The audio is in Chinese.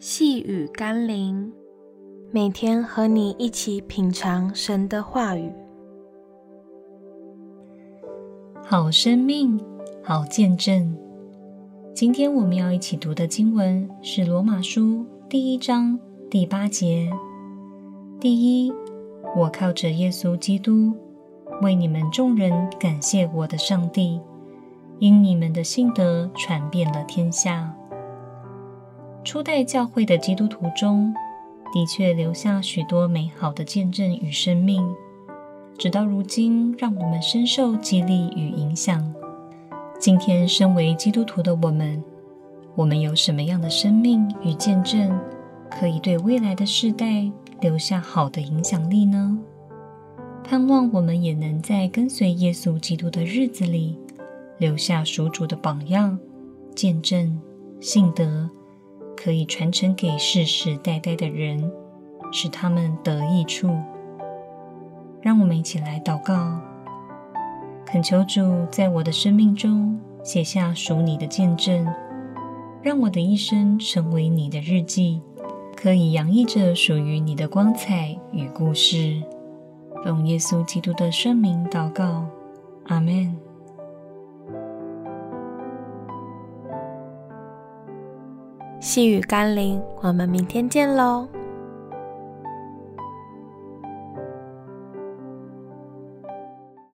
细雨甘霖，每天和你一起品尝神的话语。好生命，好见证。今天我们要一起读的经文是《罗马书》第一章第八节。第一，我靠着耶稣基督，为你们众人感谢我的上帝，因你们的信德传遍了天下。初代教会的基督徒中，的确留下许多美好的见证与生命，直到如今，让我们深受激励与影响。今天，身为基督徒的我们，我们有什么样的生命与见证，可以对未来的世代留下好的影响力呢？盼望我们也能在跟随耶稣基督的日子里，留下属主的榜样、见证、信德。可以传承给世世代代的人，使他们得益处。让我们一起来祷告，恳求主在我的生命中写下属你的见证，让我的一生成为你的日记，可以洋溢着属于你的光彩与故事。奉耶稣基督的圣名祷告，阿门。细雨甘霖，我们明天见喽。